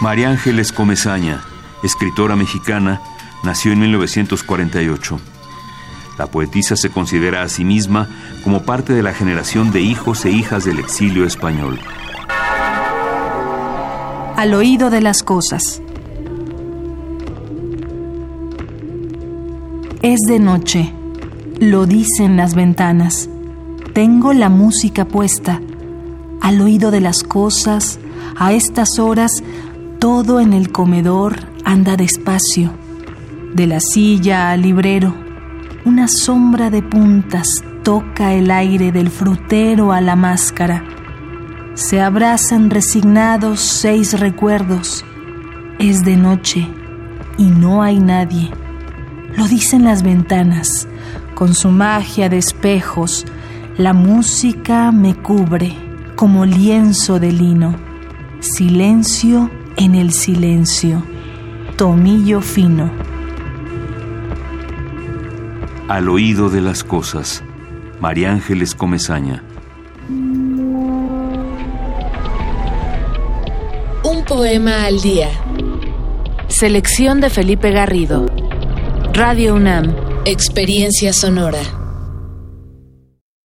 María Ángeles Comezaña, escritora mexicana, nació en 1948. La poetisa se considera a sí misma como parte de la generación de hijos e hijas del exilio español. Al oído de las cosas. Es de noche, lo dicen las ventanas. Tengo la música puesta. Al oído de las cosas, a estas horas, todo en el comedor anda despacio. De la silla al librero, una sombra de puntas toca el aire del frutero a la máscara. Se abrazan resignados seis recuerdos. Es de noche y no hay nadie. Lo dicen las ventanas, con su magia de espejos. La música me cubre como lienzo de lino. Silencio en el silencio. Tomillo fino. Al oído de las cosas. María Ángeles Comezaña. Un poema al día. Selección de Felipe Garrido. Radio UNAM. Experiencia sonora.